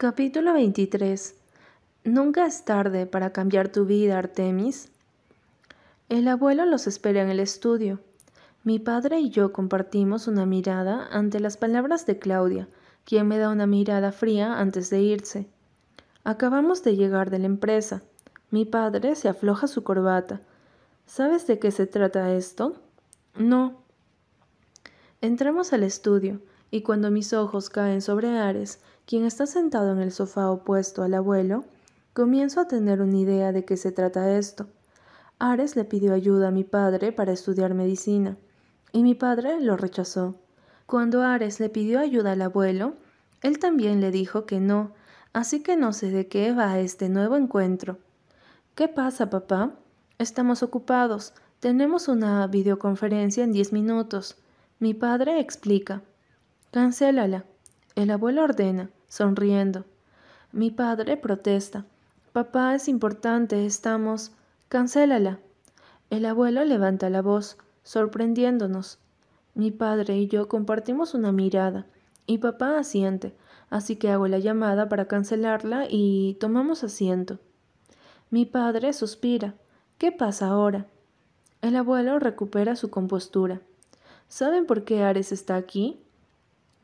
Capítulo 23 Nunca es tarde para cambiar tu vida, Artemis. El abuelo los espera en el estudio. Mi padre y yo compartimos una mirada ante las palabras de Claudia, quien me da una mirada fría antes de irse. Acabamos de llegar de la empresa. Mi padre se afloja su corbata. ¿Sabes de qué se trata esto? No. Entramos al estudio, y cuando mis ojos caen sobre Ares, quien está sentado en el sofá opuesto al abuelo, comienzo a tener una idea de qué se trata esto. Ares le pidió ayuda a mi padre para estudiar medicina, y mi padre lo rechazó. Cuando Ares le pidió ayuda al abuelo, él también le dijo que no, así que no sé de qué va este nuevo encuentro. ¿Qué pasa, papá? Estamos ocupados. Tenemos una videoconferencia en diez minutos. Mi padre explica. Cancélala. El abuelo ordena sonriendo. Mi padre protesta. Papá, es importante, estamos. Cancélala. El abuelo levanta la voz, sorprendiéndonos. Mi padre y yo compartimos una mirada, y papá asiente, así que hago la llamada para cancelarla y tomamos asiento. Mi padre suspira. ¿Qué pasa ahora? El abuelo recupera su compostura. ¿Saben por qué Ares está aquí?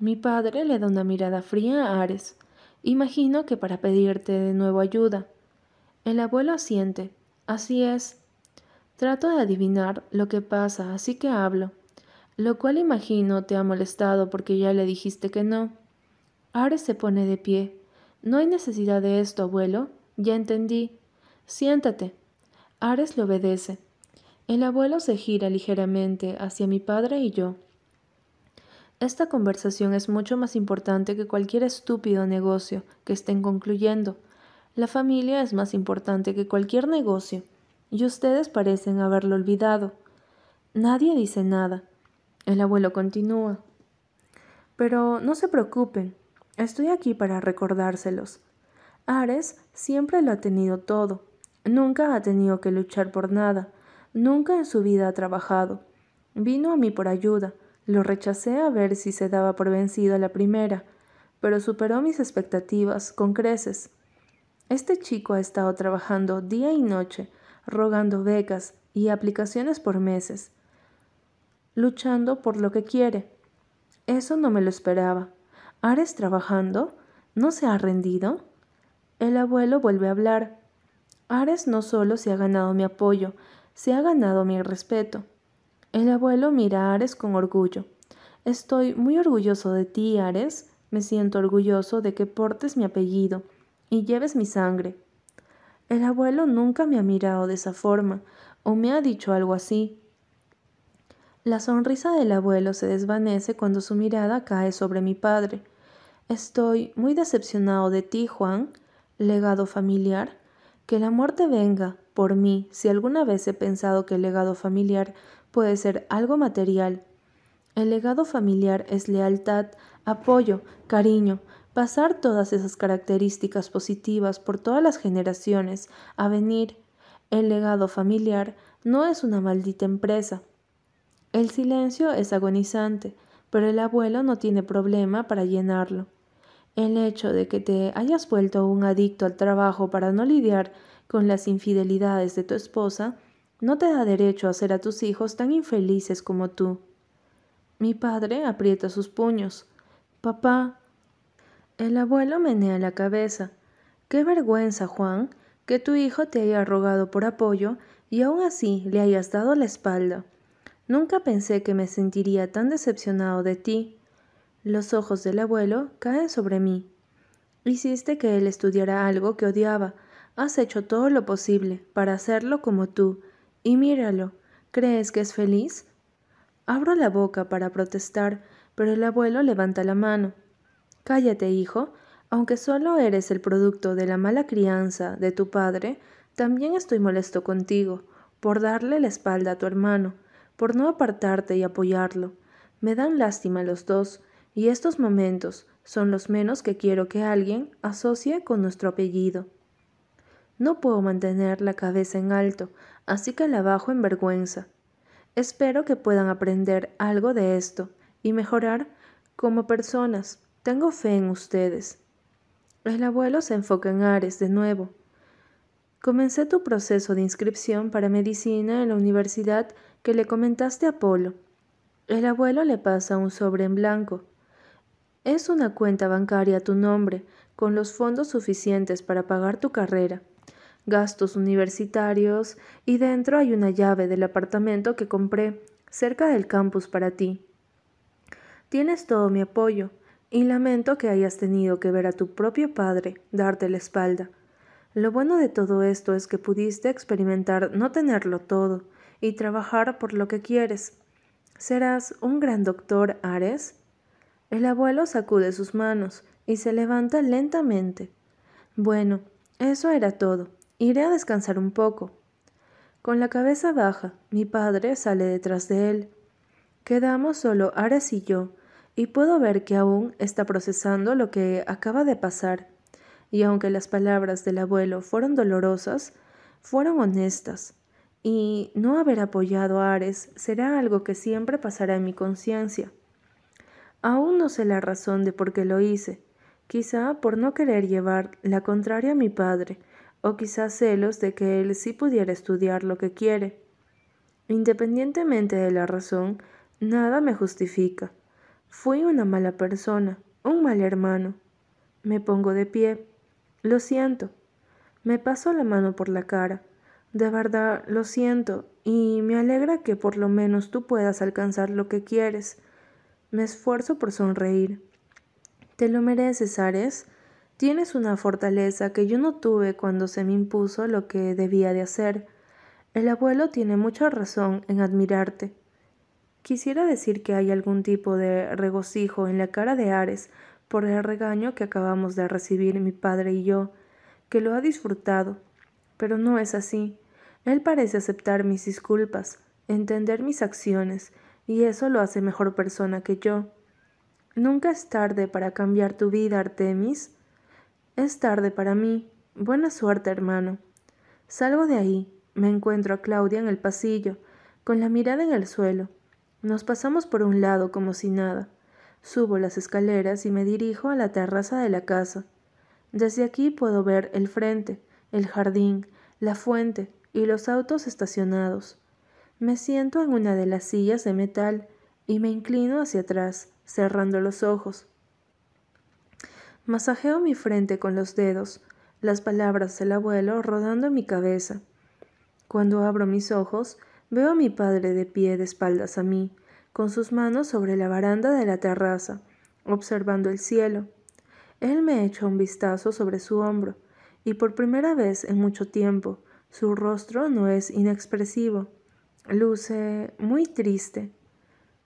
Mi padre le da una mirada fría a Ares. Imagino que para pedirte de nuevo ayuda. El abuelo asiente. Así es. Trato de adivinar lo que pasa, así que hablo. Lo cual imagino te ha molestado porque ya le dijiste que no. Ares se pone de pie. No hay necesidad de esto, abuelo. Ya entendí. Siéntate. Ares le obedece. El abuelo se gira ligeramente hacia mi padre y yo. Esta conversación es mucho más importante que cualquier estúpido negocio que estén concluyendo. La familia es más importante que cualquier negocio, y ustedes parecen haberlo olvidado. Nadie dice nada. El abuelo continúa. Pero no se preocupen, estoy aquí para recordárselos. Ares siempre lo ha tenido todo, nunca ha tenido que luchar por nada, nunca en su vida ha trabajado. Vino a mí por ayuda, lo rechacé a ver si se daba por vencido a la primera, pero superó mis expectativas con creces. Este chico ha estado trabajando día y noche, rogando becas y aplicaciones por meses, luchando por lo que quiere. Eso no me lo esperaba. ¿Ares trabajando? ¿No se ha rendido? El abuelo vuelve a hablar. Ares no solo se ha ganado mi apoyo, se ha ganado mi respeto. El abuelo mira a Ares con orgullo. Estoy muy orgulloso de ti, Ares. Me siento orgulloso de que portes mi apellido y lleves mi sangre. El abuelo nunca me ha mirado de esa forma o me ha dicho algo así. La sonrisa del abuelo se desvanece cuando su mirada cae sobre mi padre. Estoy muy decepcionado de ti, Juan, legado familiar. Que la muerte venga por mí si alguna vez he pensado que el legado familiar puede ser algo material. El legado familiar es lealtad, apoyo, cariño, pasar todas esas características positivas por todas las generaciones a venir. El legado familiar no es una maldita empresa. El silencio es agonizante, pero el abuelo no tiene problema para llenarlo. El hecho de que te hayas vuelto un adicto al trabajo para no lidiar con las infidelidades de tu esposa no te da derecho a hacer a tus hijos tan infelices como tú. Mi padre aprieta sus puños. Papá. El abuelo menea la cabeza. Qué vergüenza, Juan, que tu hijo te haya rogado por apoyo y aún así le hayas dado la espalda. Nunca pensé que me sentiría tan decepcionado de ti. Los ojos del abuelo caen sobre mí. Hiciste que él estudiara algo que odiaba. Has hecho todo lo posible para hacerlo como tú, y míralo, ¿crees que es feliz? Abro la boca para protestar, pero el abuelo levanta la mano. Cállate, hijo, aunque solo eres el producto de la mala crianza de tu padre, también estoy molesto contigo, por darle la espalda a tu hermano, por no apartarte y apoyarlo. Me dan lástima los dos, y estos momentos son los menos que quiero que alguien asocie con nuestro apellido. No puedo mantener la cabeza en alto, así que la bajo en vergüenza. Espero que puedan aprender algo de esto y mejorar como personas. Tengo fe en ustedes. El abuelo se enfoca en Ares de nuevo. Comencé tu proceso de inscripción para medicina en la universidad que le comentaste a Polo. El abuelo le pasa un sobre en blanco. Es una cuenta bancaria a tu nombre, con los fondos suficientes para pagar tu carrera, gastos universitarios y dentro hay una llave del apartamento que compré cerca del campus para ti. Tienes todo mi apoyo y lamento que hayas tenido que ver a tu propio padre darte la espalda. Lo bueno de todo esto es que pudiste experimentar no tenerlo todo y trabajar por lo que quieres. ¿Serás un gran doctor, Ares? El abuelo sacude sus manos y se levanta lentamente. Bueno, eso era todo. Iré a descansar un poco. Con la cabeza baja, mi padre sale detrás de él. Quedamos solo Ares y yo, y puedo ver que aún está procesando lo que acaba de pasar y aunque las palabras del abuelo fueron dolorosas, fueron honestas, y no haber apoyado a Ares será algo que siempre pasará en mi conciencia. Aún no sé la razón de por qué lo hice, quizá por no querer llevar la contraria a mi padre, o quizá celos de que él sí pudiera estudiar lo que quiere. Independientemente de la razón, nada me justifica. Fui una mala persona, un mal hermano. Me pongo de pie. Lo siento. Me paso la mano por la cara. De verdad, lo siento, y me alegra que por lo menos tú puedas alcanzar lo que quieres. Me esfuerzo por sonreír. Te lo mereces, Ares. Tienes una fortaleza que yo no tuve cuando se me impuso lo que debía de hacer. El abuelo tiene mucha razón en admirarte. Quisiera decir que hay algún tipo de regocijo en la cara de Ares por el regaño que acabamos de recibir mi padre y yo, que lo ha disfrutado. Pero no es así. Él parece aceptar mis disculpas, entender mis acciones, y eso lo hace mejor persona que yo. Nunca es tarde para cambiar tu vida, Artemis. Es tarde para mí. Buena suerte, hermano. Salgo de ahí. Me encuentro a Claudia en el pasillo, con la mirada en el suelo. Nos pasamos por un lado como si nada. Subo las escaleras y me dirijo a la terraza de la casa. Desde aquí puedo ver el frente, el jardín, la fuente y los autos estacionados. Me siento en una de las sillas de metal y me inclino hacia atrás, cerrando los ojos. Masajeo mi frente con los dedos, las palabras del abuelo rodando en mi cabeza. Cuando abro mis ojos, veo a mi padre de pie de espaldas a mí, con sus manos sobre la baranda de la terraza, observando el cielo. Él me echa un vistazo sobre su hombro, y por primera vez en mucho tiempo, su rostro no es inexpresivo. Luce muy triste.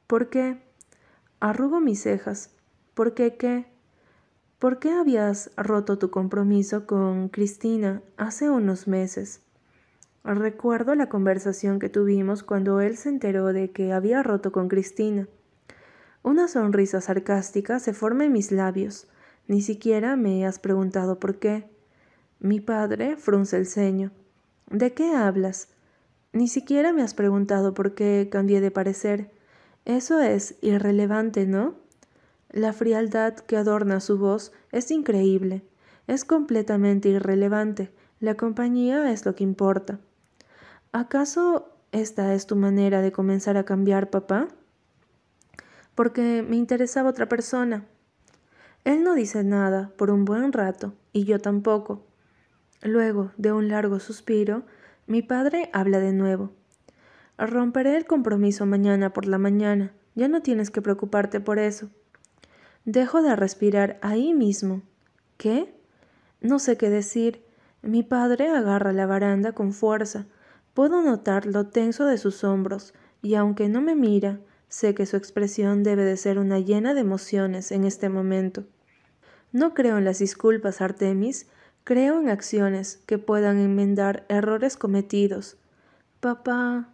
¿Por qué? Arrugo mis cejas. ¿Por qué qué? ¿Por qué habías roto tu compromiso con Cristina hace unos meses? Recuerdo la conversación que tuvimos cuando él se enteró de que había roto con Cristina. Una sonrisa sarcástica se forma en mis labios. Ni siquiera me has preguntado por qué. Mi padre frunce el ceño. ¿De qué hablas? Ni siquiera me has preguntado por qué cambié de parecer. Eso es irrelevante, ¿no? La frialdad que adorna su voz es increíble. Es completamente irrelevante. La compañía es lo que importa. ¿Acaso esta es tu manera de comenzar a cambiar, papá? Porque me interesaba otra persona. Él no dice nada por un buen rato, y yo tampoco. Luego, de un largo suspiro, mi padre habla de nuevo. Romperé el compromiso mañana por la mañana. Ya no tienes que preocuparte por eso. Dejo de respirar ahí mismo. ¿Qué? No sé qué decir. Mi padre agarra la baranda con fuerza, Puedo notar lo tenso de sus hombros, y aunque no me mira, sé que su expresión debe de ser una llena de emociones en este momento. No creo en las disculpas, Artemis, creo en acciones que puedan enmendar errores cometidos. Papá.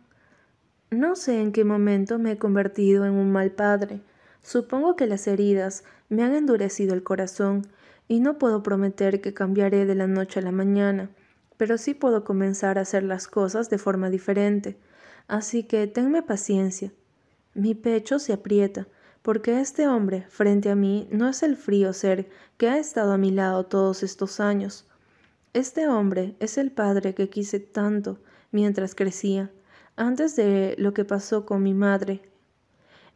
No sé en qué momento me he convertido en un mal padre. Supongo que las heridas me han endurecido el corazón, y no puedo prometer que cambiaré de la noche a la mañana pero sí puedo comenzar a hacer las cosas de forma diferente. Así que tenme paciencia. Mi pecho se aprieta, porque este hombre frente a mí no es el frío ser que ha estado a mi lado todos estos años. Este hombre es el padre que quise tanto mientras crecía, antes de lo que pasó con mi madre,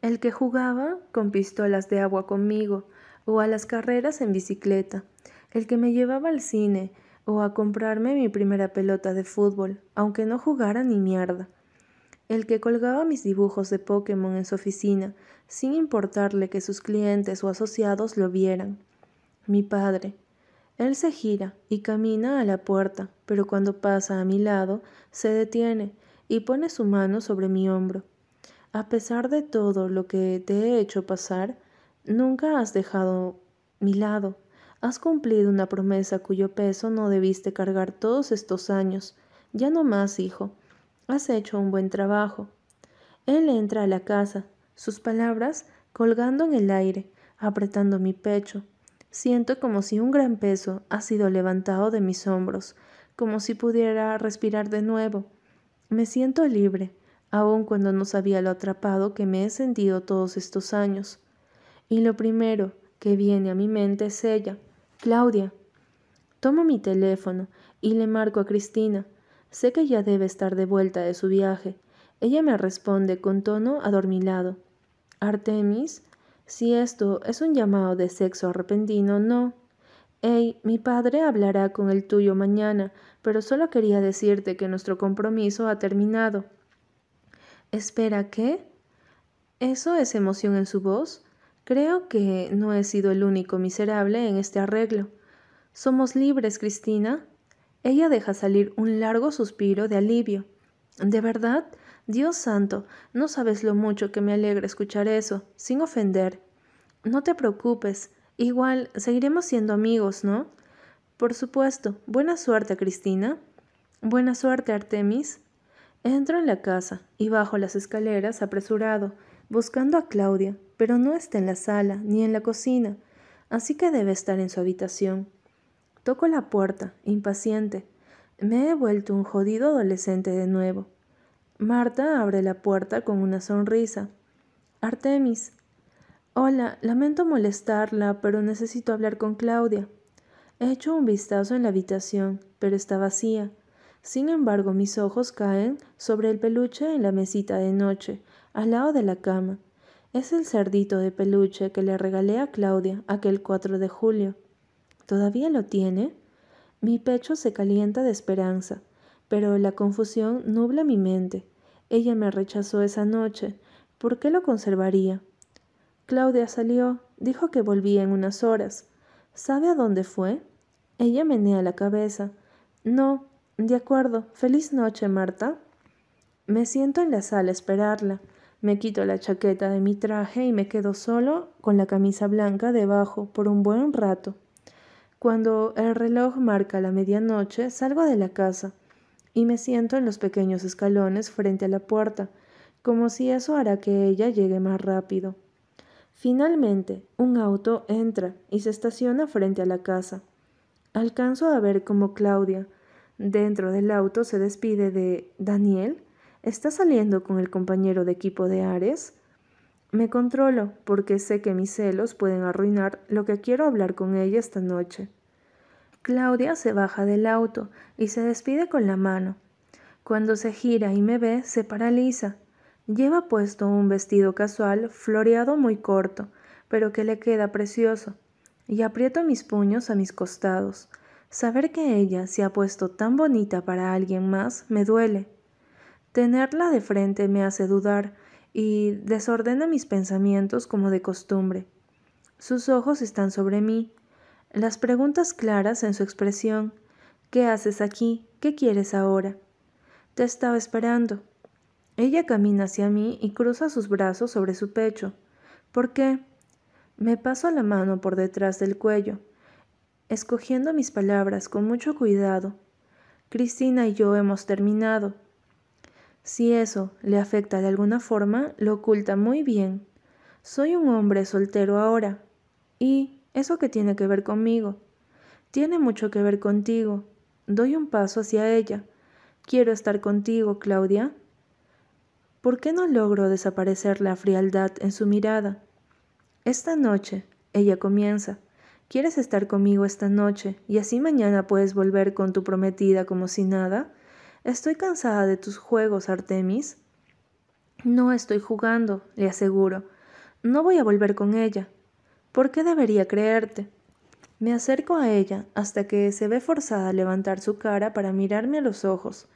el que jugaba con pistolas de agua conmigo o a las carreras en bicicleta, el que me llevaba al cine o a comprarme mi primera pelota de fútbol, aunque no jugara ni mierda, el que colgaba mis dibujos de Pokémon en su oficina, sin importarle que sus clientes o asociados lo vieran. Mi padre. Él se gira y camina a la puerta, pero cuando pasa a mi lado, se detiene y pone su mano sobre mi hombro. A pesar de todo lo que te he hecho pasar, nunca has dejado mi lado. Has cumplido una promesa cuyo peso no debiste cargar todos estos años. Ya no más, hijo. Has hecho un buen trabajo. Él entra a la casa, sus palabras colgando en el aire, apretando mi pecho. Siento como si un gran peso ha sido levantado de mis hombros, como si pudiera respirar de nuevo. Me siento libre, aun cuando no sabía lo atrapado que me he sentido todos estos años. Y lo primero que viene a mi mente es ella, Claudia. Tomo mi teléfono y le marco a Cristina. Sé que ya debe estar de vuelta de su viaje. Ella me responde con tono adormilado. Artemis, si esto es un llamado de sexo repentino, no. Ey, mi padre hablará con el tuyo mañana, pero solo quería decirte que nuestro compromiso ha terminado. Espera, ¿qué? ¿Eso es emoción en su voz? Creo que no he sido el único miserable en este arreglo. Somos libres, Cristina. Ella deja salir un largo suspiro de alivio. ¿De verdad? Dios santo, no sabes lo mucho que me alegra escuchar eso, sin ofender. No te preocupes, igual seguiremos siendo amigos, ¿no? Por supuesto. Buena suerte, Cristina. Buena suerte, Artemis. Entro en la casa y bajo las escaleras apresurado, buscando a Claudia, pero no está en la sala ni en la cocina, así que debe estar en su habitación. Toco la puerta, impaciente. Me he vuelto un jodido adolescente de nuevo. Marta abre la puerta con una sonrisa. Artemis. Hola, lamento molestarla, pero necesito hablar con Claudia. He hecho un vistazo en la habitación, pero está vacía. Sin embargo, mis ojos caen sobre el peluche en la mesita de noche, al lado de la cama. Es el cerdito de peluche que le regalé a Claudia aquel 4 de julio. ¿Todavía lo tiene? Mi pecho se calienta de esperanza, pero la confusión nubla mi mente. Ella me rechazó esa noche. ¿Por qué lo conservaría? Claudia salió, dijo que volvía en unas horas. ¿Sabe a dónde fue? Ella menea la cabeza. No, de acuerdo. Feliz noche, Marta. Me siento en la sala esperarla. Me quito la chaqueta de mi traje y me quedo solo con la camisa blanca debajo por un buen rato. Cuando el reloj marca la medianoche, salgo de la casa y me siento en los pequeños escalones frente a la puerta, como si eso hará que ella llegue más rápido. Finalmente, un auto entra y se estaciona frente a la casa. Alcanzo a ver cómo Claudia, Dentro del auto se despide de Daniel. ¿Está saliendo con el compañero de equipo de Ares? Me controlo porque sé que mis celos pueden arruinar lo que quiero hablar con ella esta noche. Claudia se baja del auto y se despide con la mano. Cuando se gira y me ve, se paraliza. Lleva puesto un vestido casual, floreado muy corto, pero que le queda precioso, y aprieto mis puños a mis costados. Saber que ella se ha puesto tan bonita para alguien más me duele. Tenerla de frente me hace dudar y desordena mis pensamientos como de costumbre. Sus ojos están sobre mí, las preguntas claras en su expresión. ¿Qué haces aquí? ¿Qué quieres ahora? Te estaba esperando. Ella camina hacia mí y cruza sus brazos sobre su pecho. ¿Por qué? Me paso la mano por detrás del cuello escogiendo mis palabras con mucho cuidado. Cristina y yo hemos terminado. Si eso le afecta de alguna forma, lo oculta muy bien. Soy un hombre soltero ahora. ¿Y eso qué tiene que ver conmigo? Tiene mucho que ver contigo. Doy un paso hacia ella. Quiero estar contigo, Claudia. ¿Por qué no logro desaparecer la frialdad en su mirada? Esta noche, ella comienza. ¿Quieres estar conmigo esta noche y así mañana puedes volver con tu prometida como si nada? Estoy cansada de tus juegos, Artemis. No estoy jugando, le aseguro. No voy a volver con ella. ¿Por qué debería creerte? Me acerco a ella hasta que se ve forzada a levantar su cara para mirarme a los ojos.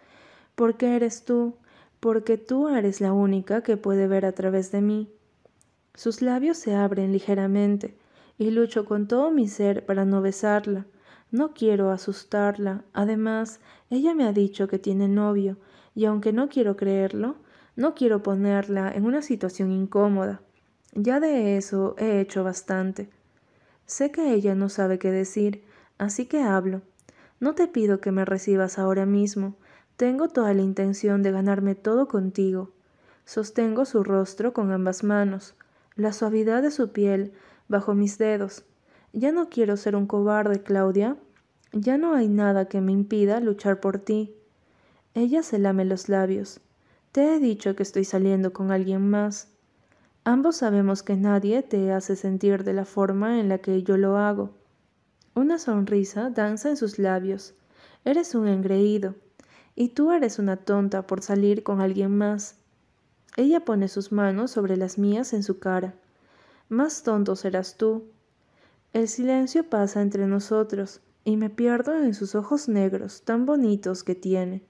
¿Por qué eres tú? Porque tú eres la única que puede ver a través de mí. Sus labios se abren ligeramente y lucho con todo mi ser para no besarla. No quiero asustarla. Además, ella me ha dicho que tiene novio, y aunque no quiero creerlo, no quiero ponerla en una situación incómoda. Ya de eso he hecho bastante. Sé que ella no sabe qué decir, así que hablo. No te pido que me recibas ahora mismo. Tengo toda la intención de ganarme todo contigo. Sostengo su rostro con ambas manos la suavidad de su piel bajo mis dedos. Ya no quiero ser un cobarde, Claudia. Ya no hay nada que me impida luchar por ti. Ella se lame los labios. Te he dicho que estoy saliendo con alguien más. Ambos sabemos que nadie te hace sentir de la forma en la que yo lo hago. Una sonrisa danza en sus labios. Eres un engreído. Y tú eres una tonta por salir con alguien más. Ella pone sus manos sobre las mías en su cara. Más tonto serás tú. El silencio pasa entre nosotros y me pierdo en sus ojos negros tan bonitos que tiene.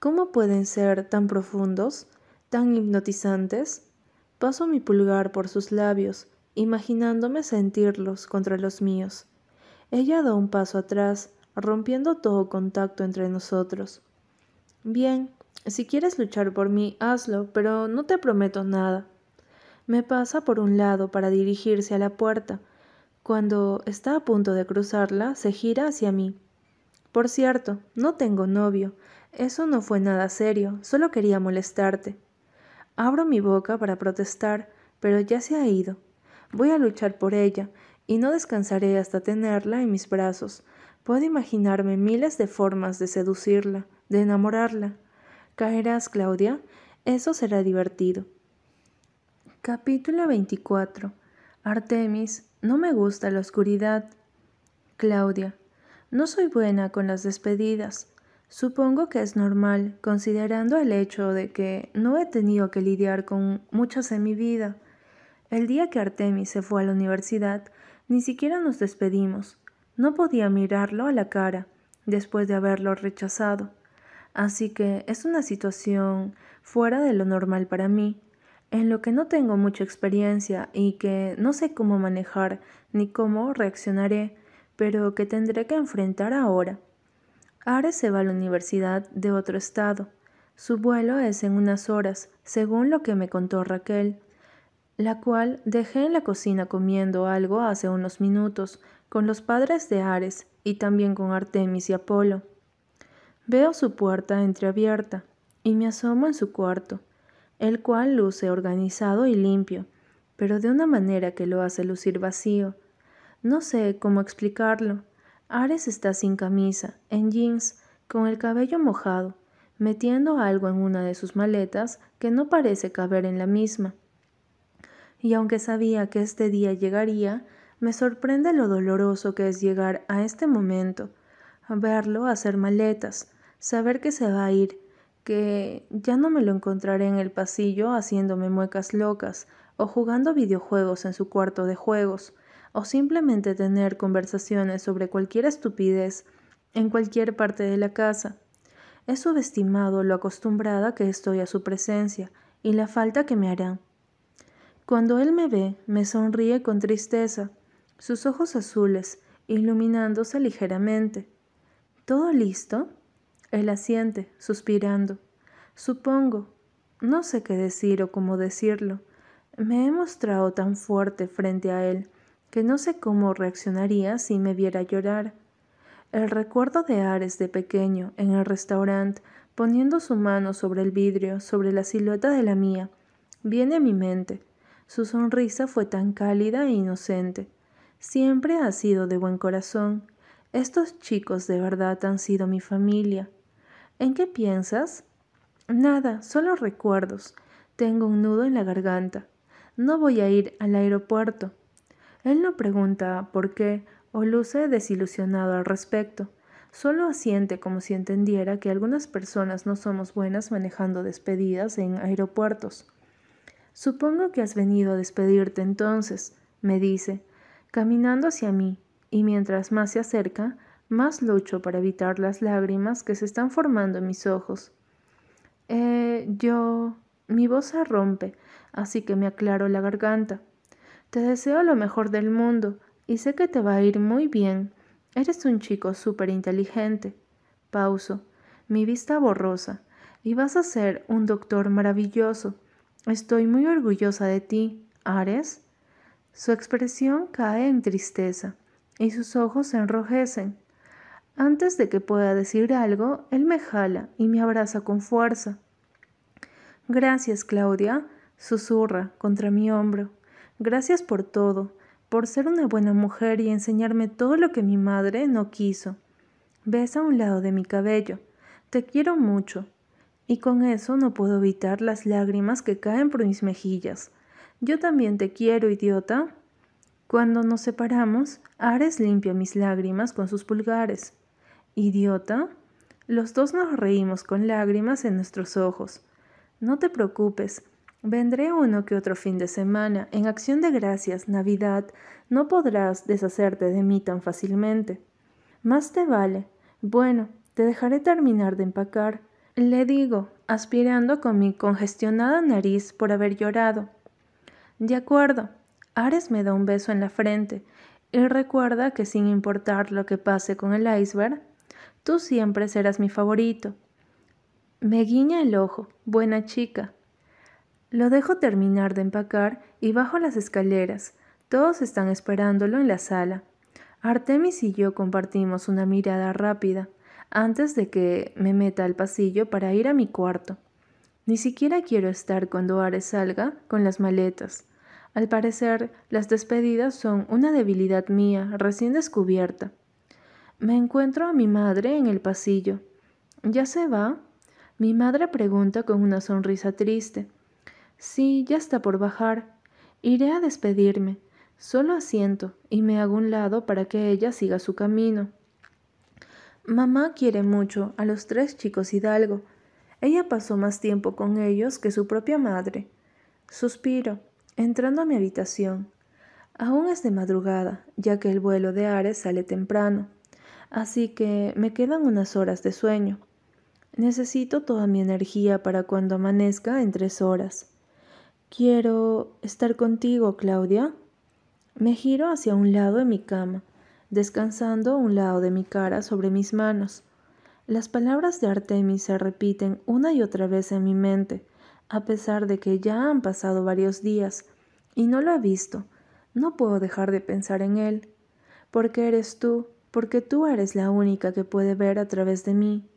¿Cómo pueden ser tan profundos, tan hipnotizantes? Paso mi pulgar por sus labios, imaginándome sentirlos contra los míos. Ella da un paso atrás, rompiendo todo contacto entre nosotros. Bien, si quieres luchar por mí, hazlo, pero no te prometo nada. Me pasa por un lado para dirigirse a la puerta. Cuando está a punto de cruzarla, se gira hacia mí. Por cierto, no tengo novio. Eso no fue nada serio, solo quería molestarte. Abro mi boca para protestar, pero ya se ha ido. Voy a luchar por ella, y no descansaré hasta tenerla en mis brazos. Puedo imaginarme miles de formas de seducirla, de enamorarla. ¿Caerás, Claudia? Eso será divertido. Capítulo 24. Artemis, no me gusta la oscuridad. Claudia, no soy buena con las despedidas. Supongo que es normal, considerando el hecho de que no he tenido que lidiar con muchas en mi vida. El día que Artemis se fue a la universidad, ni siquiera nos despedimos. No podía mirarlo a la cara, después de haberlo rechazado. Así que es una situación fuera de lo normal para mí, en lo que no tengo mucha experiencia y que no sé cómo manejar ni cómo reaccionaré, pero que tendré que enfrentar ahora. Ares se va a la universidad de otro estado. Su vuelo es en unas horas, según lo que me contó Raquel, la cual dejé en la cocina comiendo algo hace unos minutos con los padres de Ares y también con Artemis y Apolo. Veo su puerta entreabierta y me asomo en su cuarto, el cual luce organizado y limpio, pero de una manera que lo hace lucir vacío. No sé cómo explicarlo. Ares está sin camisa, en jeans, con el cabello mojado, metiendo algo en una de sus maletas que no parece caber en la misma. Y aunque sabía que este día llegaría, me sorprende lo doloroso que es llegar a este momento, verlo hacer maletas, saber que se va a ir, que ya no me lo encontraré en el pasillo haciéndome muecas locas o jugando videojuegos en su cuarto de juegos, o simplemente tener conversaciones sobre cualquier estupidez en cualquier parte de la casa. He subestimado lo acostumbrada que estoy a su presencia y la falta que me hará. Cuando él me ve, me sonríe con tristeza, sus ojos azules iluminándose ligeramente. ¿Todo listo? Él asiente, suspirando. Supongo. No sé qué decir o cómo decirlo. Me he mostrado tan fuerte frente a él que no sé cómo reaccionaría si me viera llorar. El recuerdo de Ares de pequeño en el restaurante, poniendo su mano sobre el vidrio, sobre la silueta de la mía, viene a mi mente. Su sonrisa fue tan cálida e inocente. Siempre ha sido de buen corazón. Estos chicos de verdad han sido mi familia. ¿En qué piensas? Nada, solo recuerdos. Tengo un nudo en la garganta. No voy a ir al aeropuerto. Él no pregunta por qué o luce desilusionado al respecto. Solo asiente como si entendiera que algunas personas no somos buenas manejando despedidas en aeropuertos. Supongo que has venido a despedirte entonces, me dice, caminando hacia mí, y mientras más se acerca, más lucho para evitar las lágrimas que se están formando en mis ojos. Eh, yo... Mi voz se rompe, así que me aclaro la garganta. Te deseo lo mejor del mundo y sé que te va a ir muy bien. Eres un chico súper inteligente. Pauso, mi vista borrosa, y vas a ser un doctor maravilloso. Estoy muy orgullosa de ti, Ares. Su expresión cae en tristeza y sus ojos se enrojecen. Antes de que pueda decir algo, él me jala y me abraza con fuerza. Gracias, Claudia, susurra contra mi hombro. Gracias por todo, por ser una buena mujer y enseñarme todo lo que mi madre no quiso. Besa un lado de mi cabello. Te quiero mucho. Y con eso no puedo evitar las lágrimas que caen por mis mejillas. Yo también te quiero, idiota. Cuando nos separamos, Ares limpia mis lágrimas con sus pulgares. ¿Idiota? Los dos nos reímos con lágrimas en nuestros ojos. No te preocupes, vendré uno que otro fin de semana. En acción de gracias, Navidad, no podrás deshacerte de mí tan fácilmente. Más te vale. Bueno, te dejaré terminar de empacar. Le digo, aspirando con mi congestionada nariz por haber llorado. De acuerdo. Ares me da un beso en la frente y recuerda que sin importar lo que pase con el iceberg, Tú siempre serás mi favorito. Me guiña el ojo, buena chica. Lo dejo terminar de empacar y bajo las escaleras. Todos están esperándolo en la sala. Artemis y yo compartimos una mirada rápida antes de que me meta al pasillo para ir a mi cuarto. Ni siquiera quiero estar cuando Ares salga con las maletas. Al parecer, las despedidas son una debilidad mía recién descubierta. Me encuentro a mi madre en el pasillo. ¿Ya se va? Mi madre pregunta con una sonrisa triste. Sí, ya está por bajar. Iré a despedirme. Solo asiento y me hago un lado para que ella siga su camino. Mamá quiere mucho a los tres chicos Hidalgo. Ella pasó más tiempo con ellos que su propia madre. Suspiro, entrando a mi habitación. Aún es de madrugada, ya que el vuelo de Ares sale temprano así que me quedan unas horas de sueño. Necesito toda mi energía para cuando amanezca en tres horas. Quiero estar contigo, Claudia. Me giro hacia un lado de mi cama, descansando un lado de mi cara sobre mis manos. Las palabras de Artemis se repiten una y otra vez en mi mente, a pesar de que ya han pasado varios días y no lo he visto. No puedo dejar de pensar en él. Porque eres tú, porque tú eres la única que puede ver a través de mí.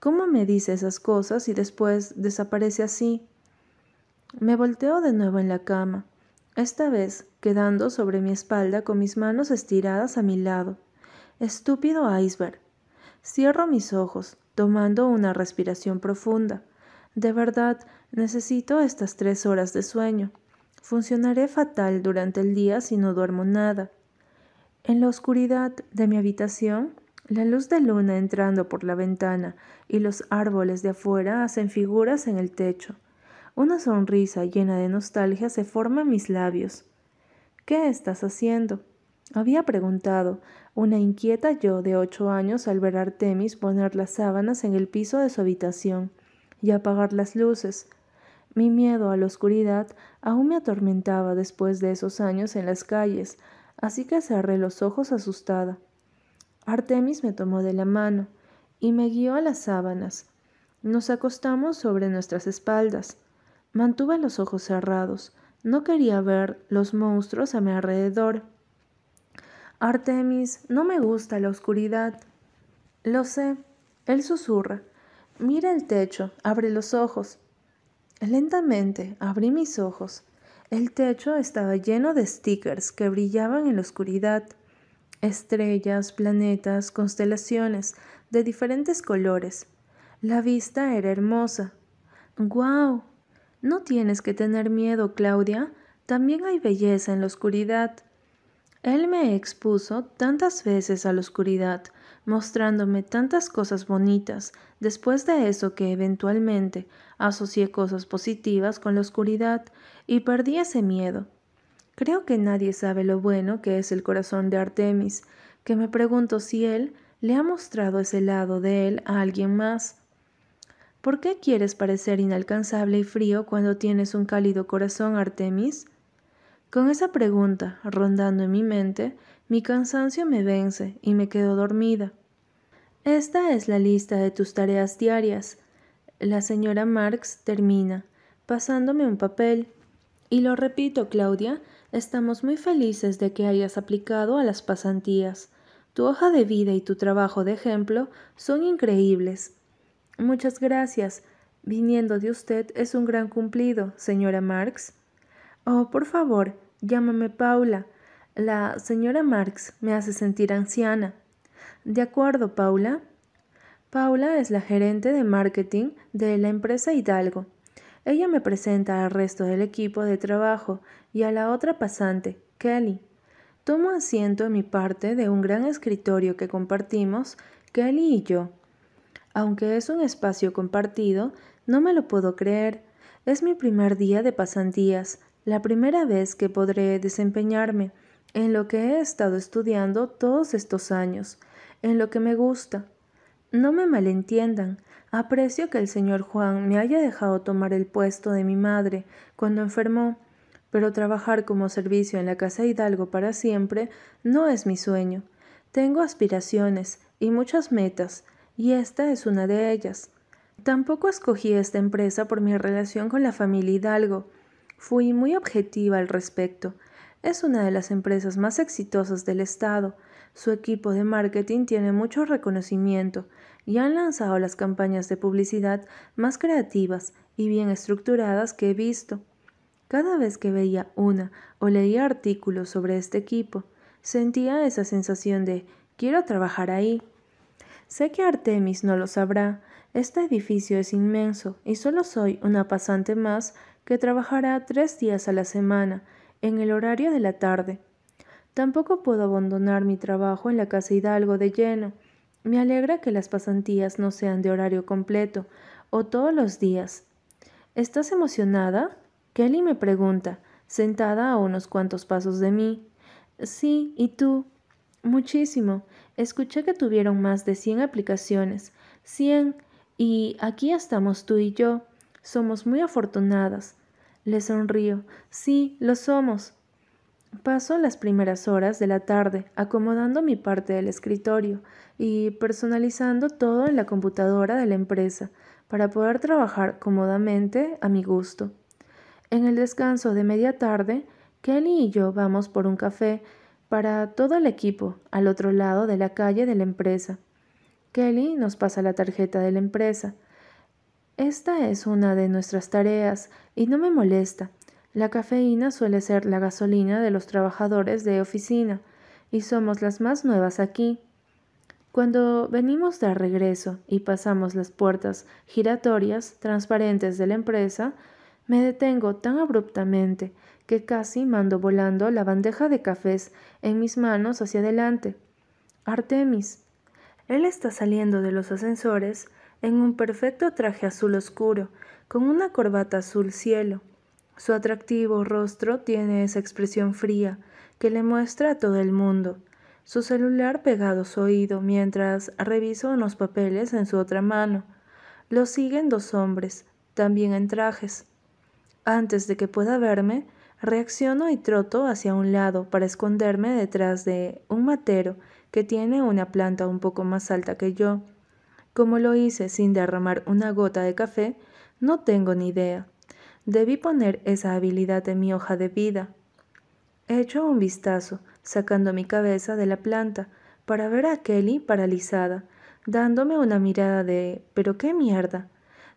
¿Cómo me dice esas cosas y después desaparece así? Me volteo de nuevo en la cama, esta vez quedando sobre mi espalda con mis manos estiradas a mi lado. Estúpido iceberg. Cierro mis ojos, tomando una respiración profunda. De verdad, necesito estas tres horas de sueño. Funcionaré fatal durante el día si no duermo nada. En la oscuridad de mi habitación, la luz de luna entrando por la ventana y los árboles de afuera hacen figuras en el techo. Una sonrisa llena de nostalgia se forma en mis labios. ¿Qué estás haciendo? Había preguntado, una inquieta yo de ocho años al ver a Artemis poner las sábanas en el piso de su habitación y apagar las luces. Mi miedo a la oscuridad aún me atormentaba después de esos años en las calles, así que cerré los ojos asustada. Artemis me tomó de la mano y me guió a las sábanas. Nos acostamos sobre nuestras espaldas. Mantuve los ojos cerrados. No quería ver los monstruos a mi alrededor. Artemis, no me gusta la oscuridad. Lo sé. Él susurra. Mira el techo, abre los ojos. Lentamente abrí mis ojos. El techo estaba lleno de stickers que brillaban en la oscuridad. Estrellas, planetas, constelaciones de diferentes colores. La vista era hermosa. ¡Guau! No tienes que tener miedo, Claudia. También hay belleza en la oscuridad. Él me expuso tantas veces a la oscuridad, mostrándome tantas cosas bonitas, después de eso que eventualmente asocié cosas positivas con la oscuridad y perdí ese miedo. Creo que nadie sabe lo bueno que es el corazón de Artemis, que me pregunto si él le ha mostrado ese lado de él a alguien más. ¿Por qué quieres parecer inalcanzable y frío cuando tienes un cálido corazón, Artemis? Con esa pregunta rondando en mi mente, mi cansancio me vence y me quedo dormida. Esta es la lista de tus tareas diarias. La señora Marx termina, pasándome un papel. Y lo repito, Claudia, estamos muy felices de que hayas aplicado a las pasantías. Tu hoja de vida y tu trabajo de ejemplo son increíbles. Muchas gracias. Viniendo de usted es un gran cumplido, señora Marx. Oh, por favor, llámame Paula. La señora Marx me hace sentir anciana. De acuerdo, Paula. Paula es la gerente de marketing de la empresa Hidalgo. Ella me presenta al resto del equipo de trabajo y a la otra pasante, Kelly. Tomo asiento en mi parte de un gran escritorio que compartimos, Kelly y yo. Aunque es un espacio compartido, no me lo puedo creer. Es mi primer día de pasantías, la primera vez que podré desempeñarme en lo que he estado estudiando todos estos años, en lo que me gusta. No me malentiendan, aprecio que el señor Juan me haya dejado tomar el puesto de mi madre cuando enfermó, pero trabajar como servicio en la Casa Hidalgo para siempre no es mi sueño. Tengo aspiraciones y muchas metas, y esta es una de ellas. Tampoco escogí esta empresa por mi relación con la familia Hidalgo. Fui muy objetiva al respecto. Es una de las empresas más exitosas del Estado. Su equipo de marketing tiene mucho reconocimiento y han lanzado las campañas de publicidad más creativas y bien estructuradas que he visto. Cada vez que veía una o leía artículos sobre este equipo, sentía esa sensación de quiero trabajar ahí. Sé que Artemis no lo sabrá. Este edificio es inmenso y solo soy una pasante más que trabajará tres días a la semana, en el horario de la tarde. Tampoco puedo abandonar mi trabajo en la Casa Hidalgo de lleno. Me alegra que las pasantías no sean de horario completo o todos los días. ¿Estás emocionada? Kelly me pregunta, sentada a unos cuantos pasos de mí. Sí, ¿y tú? Muchísimo. Escuché que tuvieron más de cien aplicaciones. Cien. Y aquí estamos tú y yo. Somos muy afortunadas. Le sonrío. Sí, lo somos. Paso las primeras horas de la tarde acomodando mi parte del escritorio y personalizando todo en la computadora de la empresa para poder trabajar cómodamente a mi gusto. En el descanso de media tarde, Kelly y yo vamos por un café para todo el equipo al otro lado de la calle de la empresa. Kelly nos pasa la tarjeta de la empresa. Esta es una de nuestras tareas y no me molesta. La cafeína suele ser la gasolina de los trabajadores de oficina y somos las más nuevas aquí. Cuando venimos de regreso y pasamos las puertas giratorias transparentes de la empresa, me detengo tan abruptamente que casi mando volando la bandeja de cafés en mis manos hacia adelante. Artemis. Él está saliendo de los ascensores en un perfecto traje azul oscuro, con una corbata azul cielo. Su atractivo rostro tiene esa expresión fría que le muestra a todo el mundo. Su celular pegado a su oído mientras reviso unos papeles en su otra mano. Lo siguen dos hombres, también en trajes. Antes de que pueda verme, reacciono y troto hacia un lado para esconderme detrás de un matero que tiene una planta un poco más alta que yo. Como lo hice sin derramar una gota de café, no tengo ni idea. Debí poner esa habilidad en mi hoja de vida. Echo un vistazo, sacando mi cabeza de la planta, para ver a Kelly paralizada, dándome una mirada de ¿pero qué mierda?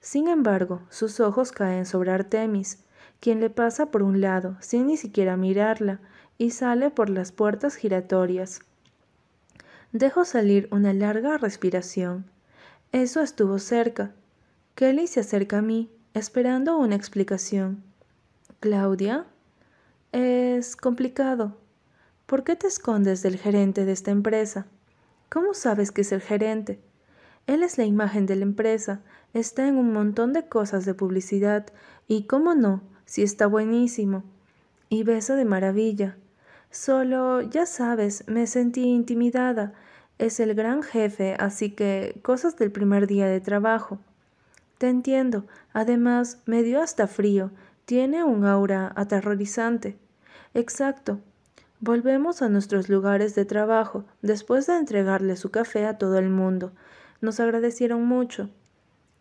Sin embargo, sus ojos caen sobre Artemis, quien le pasa por un lado, sin ni siquiera mirarla, y sale por las puertas giratorias. Dejo salir una larga respiración. Eso estuvo cerca. Kelly se acerca a mí, esperando una explicación. ¿Claudia? Es complicado. ¿Por qué te escondes del gerente de esta empresa? ¿Cómo sabes que es el gerente? Él es la imagen de la empresa, está en un montón de cosas de publicidad y, cómo no, si está buenísimo. Y beso de maravilla. Solo, ya sabes, me sentí intimidada. Es el gran jefe, así que cosas del primer día de trabajo. Te entiendo. Además, me dio hasta frío. Tiene un aura aterrorizante. Exacto. Volvemos a nuestros lugares de trabajo después de entregarle su café a todo el mundo. Nos agradecieron mucho.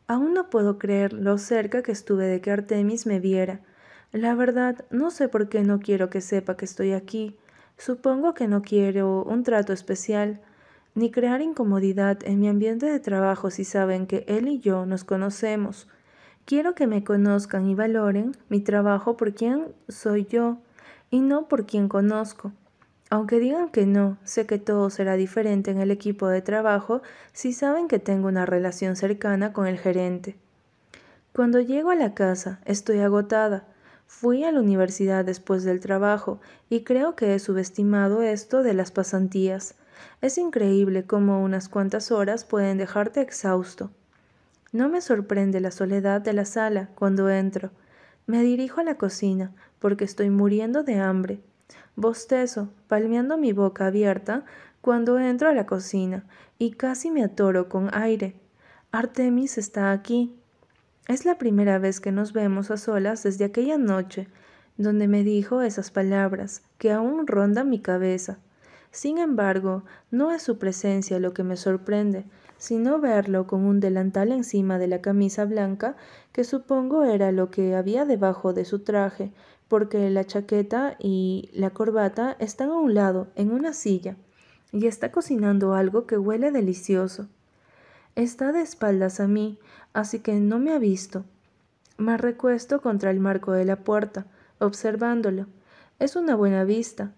Aún no puedo creer lo cerca que estuve de que Artemis me viera. La verdad, no sé por qué no quiero que sepa que estoy aquí. Supongo que no quiero un trato especial, ni crear incomodidad en mi ambiente de trabajo si saben que él y yo nos conocemos. Quiero que me conozcan y valoren mi trabajo por quien soy yo y no por quien conozco. Aunque digan que no, sé que todo será diferente en el equipo de trabajo si saben que tengo una relación cercana con el gerente. Cuando llego a la casa, estoy agotada. Fui a la universidad después del trabajo y creo que he subestimado esto de las pasantías. Es increíble cómo unas cuantas horas pueden dejarte exhausto. No me sorprende la soledad de la sala cuando entro. Me dirijo a la cocina porque estoy muriendo de hambre. Bostezo, palmeando mi boca abierta, cuando entro a la cocina y casi me atoro con aire. Artemis está aquí. Es la primera vez que nos vemos a solas desde aquella noche, donde me dijo esas palabras que aún rondan mi cabeza. Sin embargo, no es su presencia lo que me sorprende, sino verlo con un delantal encima de la camisa blanca, que supongo era lo que había debajo de su traje, porque la chaqueta y la corbata están a un lado, en una silla, y está cocinando algo que huele delicioso. Está de espaldas a mí, así que no me ha visto. Me recuesto contra el marco de la puerta, observándolo. Es una buena vista.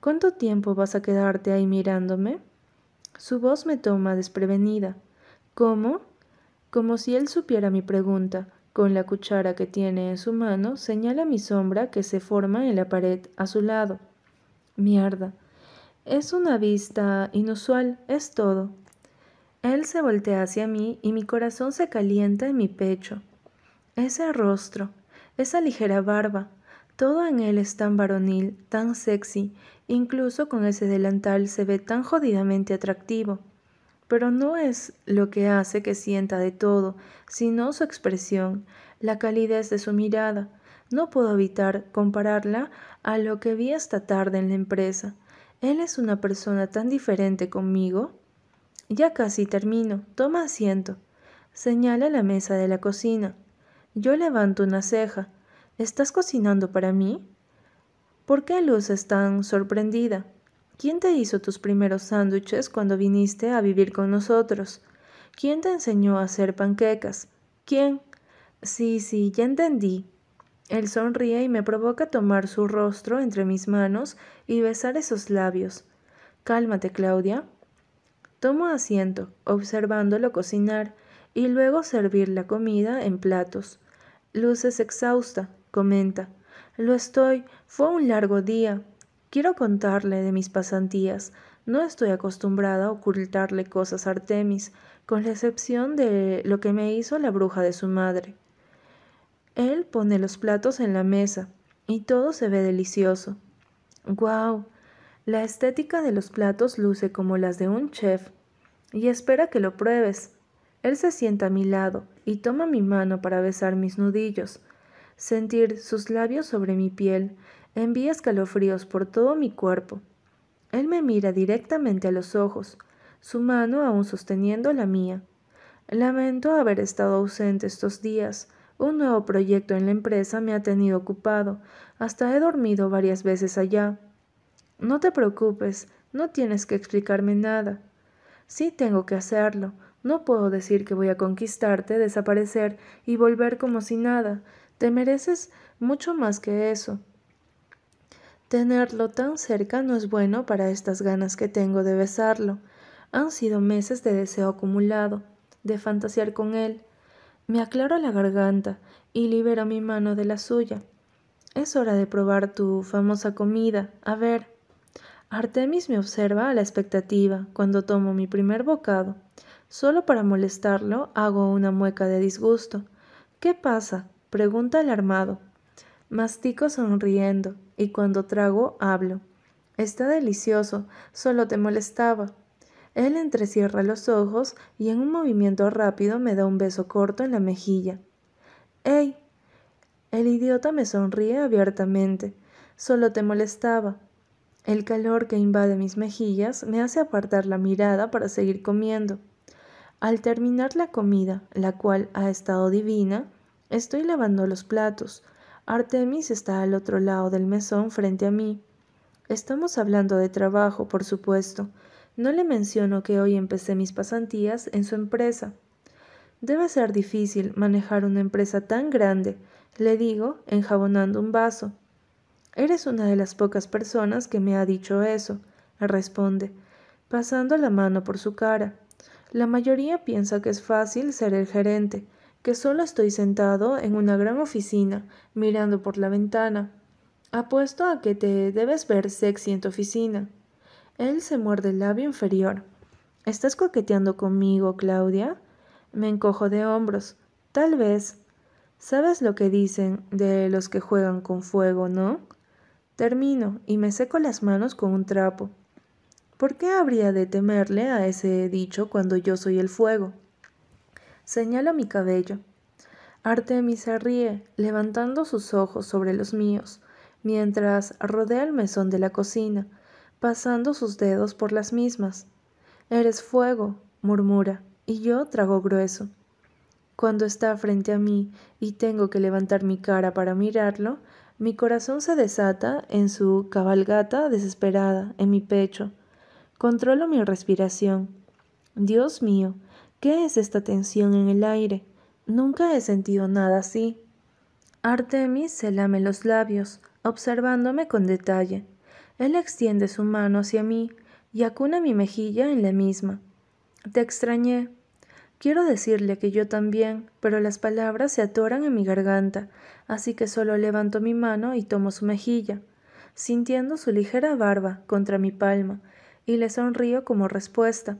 ¿Cuánto tiempo vas a quedarte ahí mirándome? Su voz me toma desprevenida. ¿Cómo? Como si él supiera mi pregunta. Con la cuchara que tiene en su mano, señala mi sombra que se forma en la pared a su lado. Mierda. Es una vista inusual, es todo. Él se voltea hacia mí y mi corazón se calienta en mi pecho. Ese rostro, esa ligera barba, todo en él es tan varonil, tan sexy, incluso con ese delantal se ve tan jodidamente atractivo. Pero no es lo que hace que sienta de todo, sino su expresión, la calidez de su mirada. No puedo evitar compararla a lo que vi esta tarde en la empresa. Él es una persona tan diferente conmigo. Ya casi termino. Toma asiento. Señala la mesa de la cocina. Yo levanto una ceja. ¿Estás cocinando para mí? ¿Por qué luces tan sorprendida? ¿Quién te hizo tus primeros sándwiches cuando viniste a vivir con nosotros? ¿Quién te enseñó a hacer panquecas? ¿Quién? Sí, sí, ya entendí. Él sonríe y me provoca tomar su rostro entre mis manos y besar esos labios. Cálmate, Claudia. Tomo asiento, observándolo cocinar, y luego servir la comida en platos. Luces exhausta, comenta. Lo estoy. Fue un largo día. Quiero contarle de mis pasantías. No estoy acostumbrada a ocultarle cosas a Artemis, con la excepción de lo que me hizo la bruja de su madre. Él pone los platos en la mesa y todo se ve delicioso. ¡Guau! La estética de los platos luce como las de un chef. Y espera que lo pruebes. Él se sienta a mi lado y toma mi mano para besar mis nudillos. Sentir sus labios sobre mi piel envía escalofríos por todo mi cuerpo. Él me mira directamente a los ojos, su mano aún sosteniendo la mía. Lamento haber estado ausente estos días. Un nuevo proyecto en la empresa me ha tenido ocupado. Hasta he dormido varias veces allá. No te preocupes, no tienes que explicarme nada. Sí tengo que hacerlo. No puedo decir que voy a conquistarte, desaparecer y volver como si nada. Te mereces mucho más que eso. Tenerlo tan cerca no es bueno para estas ganas que tengo de besarlo. Han sido meses de deseo acumulado, de fantasear con él. Me aclaro la garganta y libero mi mano de la suya. es hora de probar tu famosa comida. A ver. Artemis me observa a la expectativa cuando tomo mi primer bocado. Solo para molestarlo hago una mueca de disgusto. ¿Qué pasa? Pregunta alarmado. Mastico sonriendo y cuando trago hablo. Está delicioso, solo te molestaba. Él entrecierra los ojos y en un movimiento rápido me da un beso corto en la mejilla. ¡Ey! El idiota me sonríe abiertamente. Solo te molestaba. El calor que invade mis mejillas me hace apartar la mirada para seguir comiendo. Al terminar la comida, la cual ha estado divina, estoy lavando los platos. Artemis está al otro lado del mesón frente a mí. Estamos hablando de trabajo, por supuesto. No le menciono que hoy empecé mis pasantías en su empresa. Debe ser difícil manejar una empresa tan grande, le digo, enjabonando un vaso. Eres una de las pocas personas que me ha dicho eso, responde, pasando la mano por su cara. La mayoría piensa que es fácil ser el gerente, que solo estoy sentado en una gran oficina, mirando por la ventana. Apuesto a que te debes ver sexy en tu oficina. Él se muerde el labio inferior. ¿Estás coqueteando conmigo, Claudia? Me encojo de hombros. Tal vez. ¿Sabes lo que dicen de los que juegan con fuego, no? Termino y me seco las manos con un trapo. ¿Por qué habría de temerle a ese dicho cuando yo soy el fuego? Señalo mi cabello. Artemis se ríe, levantando sus ojos sobre los míos, mientras rodea el mesón de la cocina, pasando sus dedos por las mismas. Eres fuego, murmura, y yo trago grueso. Cuando está frente a mí y tengo que levantar mi cara para mirarlo, mi corazón se desata en su cabalgata desesperada en mi pecho. Controlo mi respiración. Dios mío, ¿qué es esta tensión en el aire? Nunca he sentido nada así. Artemis se lame los labios, observándome con detalle. Él extiende su mano hacia mí y acuna mi mejilla en la misma. Te extrañé. Quiero decirle que yo también, pero las palabras se atoran en mi garganta, así que solo levanto mi mano y tomo su mejilla, sintiendo su ligera barba contra mi palma, y le sonrío como respuesta.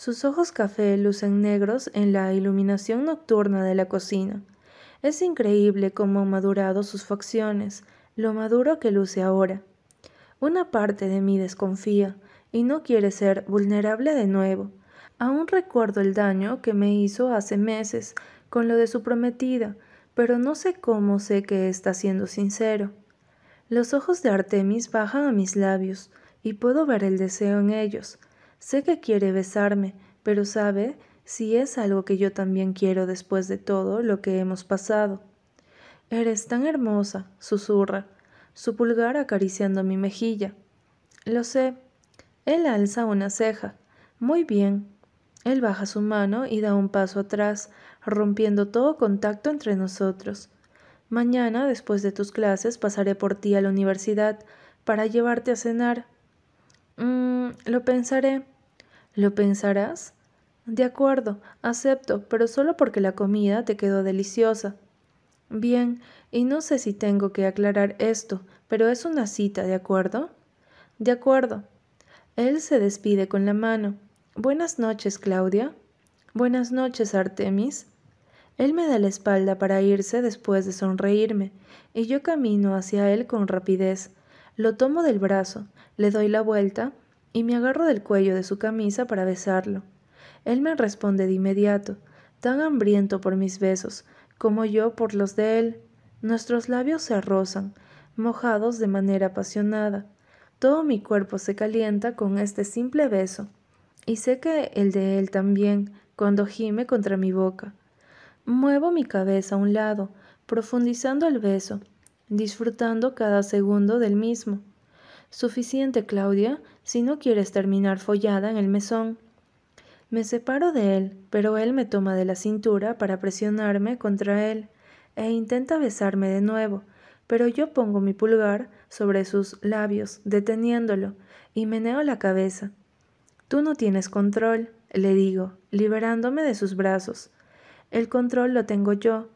Sus ojos café lucen negros en la iluminación nocturna de la cocina. Es increíble cómo han madurado sus facciones, lo maduro que luce ahora. Una parte de mí desconfía y no quiere ser vulnerable de nuevo. Aún recuerdo el daño que me hizo hace meses con lo de su prometida, pero no sé cómo sé que está siendo sincero. Los ojos de Artemis bajan a mis labios y puedo ver el deseo en ellos. Sé que quiere besarme, pero sabe si es algo que yo también quiero después de todo lo que hemos pasado. Eres tan hermosa, susurra, su pulgar acariciando mi mejilla. Lo sé. Él alza una ceja. Muy bien. Él baja su mano y da un paso atrás, rompiendo todo contacto entre nosotros. Mañana, después de tus clases, pasaré por ti a la universidad para llevarte a cenar. Mm, lo pensaré. ¿Lo pensarás? De acuerdo, acepto, pero solo porque la comida te quedó deliciosa. Bien, y no sé si tengo que aclarar esto, pero es una cita, ¿de acuerdo? De acuerdo. Él se despide con la mano. Buenas noches, Claudia. Buenas noches, Artemis. Él me da la espalda para irse después de sonreírme, y yo camino hacia él con rapidez. Lo tomo del brazo, le doy la vuelta y me agarro del cuello de su camisa para besarlo. Él me responde de inmediato, tan hambriento por mis besos como yo por los de él. Nuestros labios se rozan, mojados de manera apasionada. Todo mi cuerpo se calienta con este simple beso y sé que el de él también, cuando gime contra mi boca. Muevo mi cabeza a un lado, profundizando el beso, disfrutando cada segundo del mismo. Suficiente, Claudia, si no quieres terminar follada en el mesón. Me separo de él, pero él me toma de la cintura para presionarme contra él e intenta besarme de nuevo, pero yo pongo mi pulgar sobre sus labios, deteniéndolo, y meneo la cabeza. Tú no tienes control, le digo, liberándome de sus brazos. El control lo tengo yo.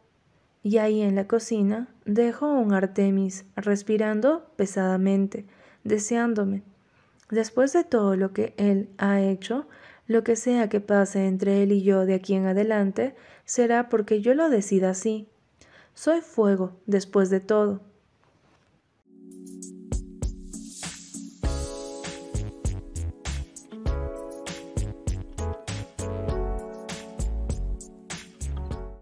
y ahí en la cocina dejo un Artemis respirando pesadamente, deseándome. Después de todo lo que Él ha hecho, lo que sea que pase entre Él y yo de aquí en adelante será porque yo lo decida así. Soy fuego, después de todo.